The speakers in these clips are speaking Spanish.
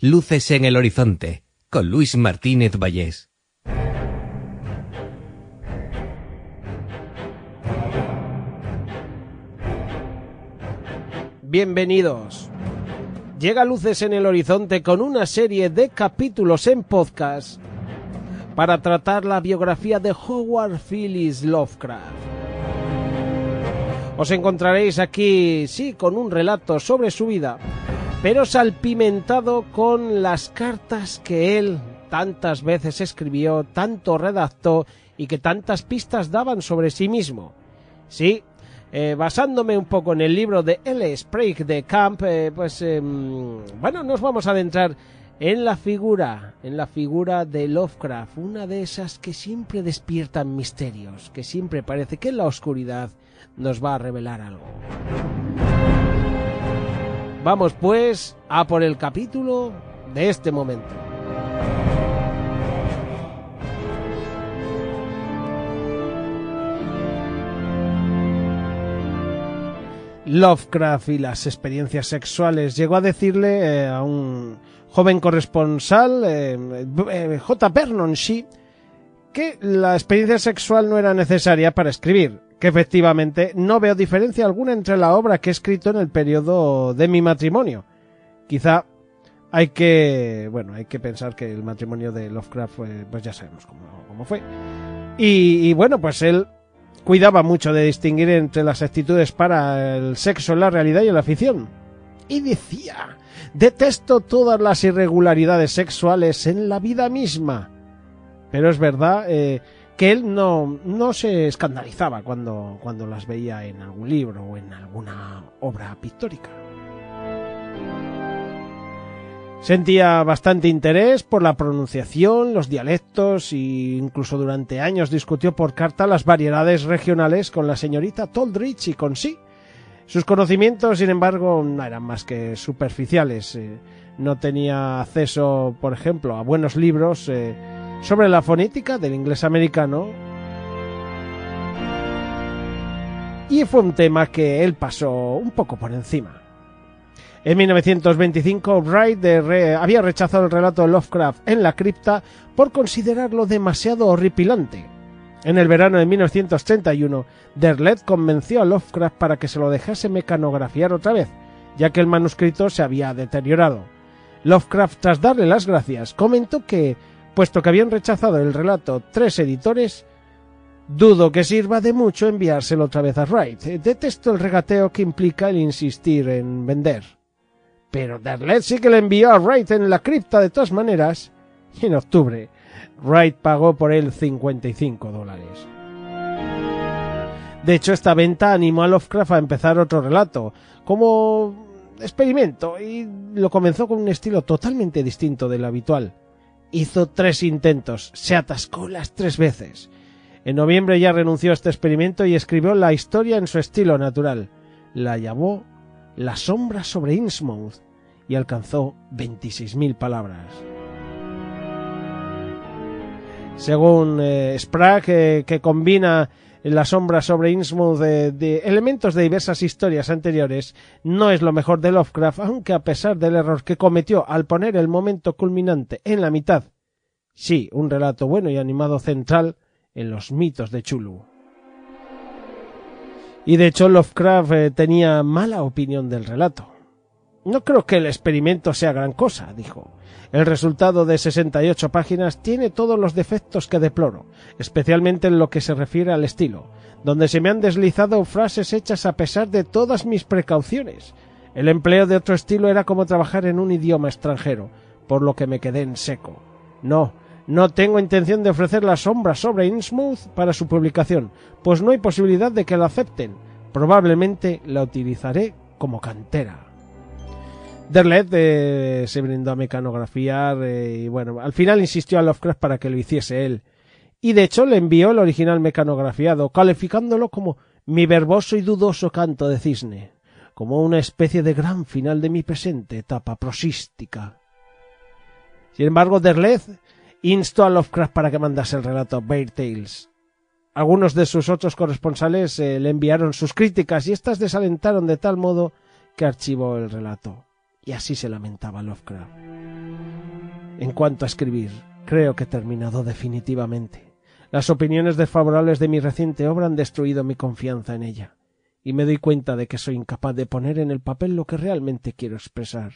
Luces en el horizonte, con Luis Martínez Vallés. Bienvenidos. Llega Luces en el Horizonte con una serie de capítulos en podcast para tratar la biografía de Howard Phillips Lovecraft. Os encontraréis aquí, sí, con un relato sobre su vida, pero salpimentado con las cartas que él tantas veces escribió, tanto redactó y que tantas pistas daban sobre sí mismo. Sí, eh, basándome un poco en el libro de L. Sprague de Camp, eh, pues em, bueno, nos vamos a adentrar en la figura, en la figura de Lovecraft, una de esas que siempre despiertan misterios, que siempre parece que en la oscuridad nos va a revelar algo. Vamos pues a por el capítulo de este momento. Lovecraft y las experiencias sexuales. Llegó a decirle eh, a un joven corresponsal, eh, eh, J. Vernon Shee, que la experiencia sexual no era necesaria para escribir, que efectivamente no veo diferencia alguna entre la obra que he escrito en el periodo de mi matrimonio. Quizá hay que, bueno, hay que pensar que el matrimonio de Lovecraft, pues ya sabemos cómo, cómo fue. Y, y bueno, pues él cuidaba mucho de distinguir entre las actitudes para el sexo en la realidad y en la ficción. Y decía, detesto todas las irregularidades sexuales en la vida misma. Pero es verdad eh, que él no, no se escandalizaba cuando, cuando las veía en algún libro o en alguna obra pictórica. Sentía bastante interés por la pronunciación, los dialectos e incluso durante años discutió por carta las variedades regionales con la señorita Toldrich y con sí. Sus conocimientos, sin embargo, no eran más que superficiales. Eh, no tenía acceso, por ejemplo, a buenos libros eh, sobre la fonética del inglés americano. Y fue un tema que él pasó un poco por encima. En 1925, Wright había rechazado el relato de Lovecraft en la cripta por considerarlo demasiado horripilante. En el verano de 1931, Derlet convenció a Lovecraft para que se lo dejase mecanografiar otra vez, ya que el manuscrito se había deteriorado. Lovecraft, tras darle las gracias, comentó que, puesto que habían rechazado el relato tres editores, dudo que sirva de mucho enviárselo otra vez a Wright. Detesto el regateo que implica el insistir en vender. Pero Derlet sí que le envió a Wright en la cripta de todas maneras. Y en octubre, Wright pagó por él 55 dólares. De hecho, esta venta animó a Lovecraft a empezar otro relato, como experimento, y lo comenzó con un estilo totalmente distinto del habitual. Hizo tres intentos, se atascó las tres veces. En noviembre ya renunció a este experimento y escribió la historia en su estilo natural. La llamó La sombra sobre Innsmouth y alcanzó 26.000 palabras. Según eh, Sprague, que combina la sombra sobre Innsmouth de, elementos de diversas historias anteriores, no es lo mejor de Lovecraft, aunque a pesar del error que cometió al poner el momento culminante en la mitad, sí, un relato bueno y animado central en los mitos de Chulu. Y de hecho Lovecraft eh, tenía mala opinión del relato. No creo que el experimento sea gran cosa, dijo. El resultado de 68 páginas tiene todos los defectos que deploro, especialmente en lo que se refiere al estilo, donde se me han deslizado frases hechas a pesar de todas mis precauciones. El empleo de otro estilo era como trabajar en un idioma extranjero, por lo que me quedé en seco. No, no tengo intención de ofrecer la sombra sobre Innsmouth para su publicación, pues no hay posibilidad de que la acepten. Probablemente la utilizaré como cantera. Derlet eh, se brindó a mecanografiar eh, y bueno, al final insistió a Lovecraft para que lo hiciese él. Y de hecho le envió el original mecanografiado, calificándolo como mi verboso y dudoso canto de cisne, como una especie de gran final de mi presente etapa prosística. Sin embargo, Derlet instó a Lovecraft para que mandase el relato Bear Tales. Algunos de sus otros corresponsales eh, le enviaron sus críticas y éstas desalentaron de tal modo que archivó el relato. Y así se lamentaba Lovecraft. En cuanto a escribir, creo que he terminado definitivamente. Las opiniones desfavorables de mi reciente obra han destruido mi confianza en ella, y me doy cuenta de que soy incapaz de poner en el papel lo que realmente quiero expresar.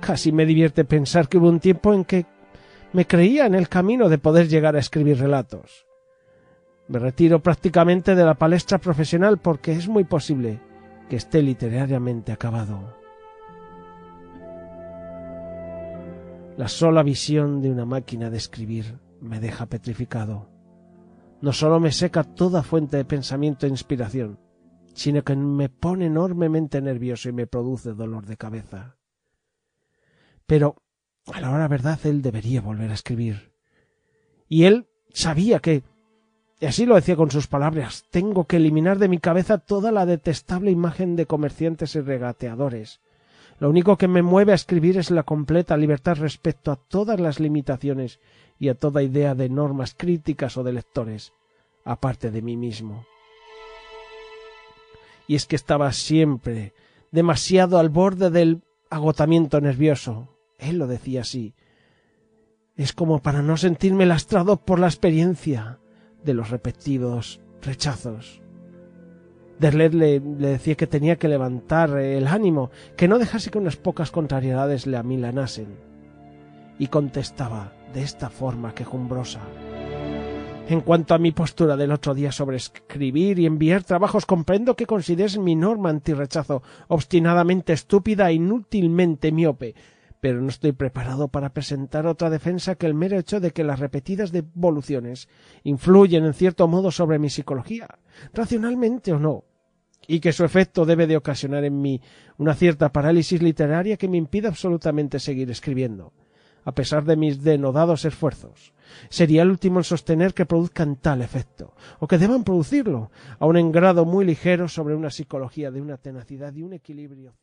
Casi me divierte pensar que hubo un tiempo en que me creía en el camino de poder llegar a escribir relatos. Me retiro prácticamente de la palestra profesional porque es muy posible que esté literariamente acabado. La sola visión de una máquina de escribir me deja petrificado. No solo me seca toda fuente de pensamiento e inspiración, sino que me pone enormemente nervioso y me produce dolor de cabeza. Pero, a la hora verdad, él debería volver a escribir. Y él sabía que, y así lo decía con sus palabras, tengo que eliminar de mi cabeza toda la detestable imagen de comerciantes y regateadores, lo único que me mueve a escribir es la completa libertad respecto a todas las limitaciones y a toda idea de normas críticas o de lectores, aparte de mí mismo. Y es que estaba siempre demasiado al borde del agotamiento nervioso. Él lo decía así. Es como para no sentirme lastrado por la experiencia de los repetidos rechazos. Derlet le, decía que tenía que levantar el ánimo, que no dejase que unas pocas contrariedades le amilanasen. Y contestaba de esta forma quejumbrosa. En cuanto a mi postura del otro día sobre escribir y enviar trabajos, comprendo que consideres mi norma antirrechazo obstinadamente estúpida e inútilmente miope, pero no estoy preparado para presentar otra defensa que el mero hecho de que las repetidas devoluciones influyen en cierto modo sobre mi psicología, racionalmente o no, y que su efecto debe de ocasionar en mí una cierta parálisis literaria que me impide absolutamente seguir escribiendo, a pesar de mis denodados esfuerzos. Sería el último en sostener que produzcan tal efecto, o que deban producirlo, aun en grado muy ligero sobre una psicología de una tenacidad y un equilibrio.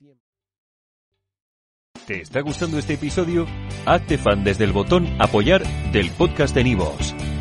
¿Te está gustando este episodio? Hazte fan desde el botón apoyar del podcast de Nivos.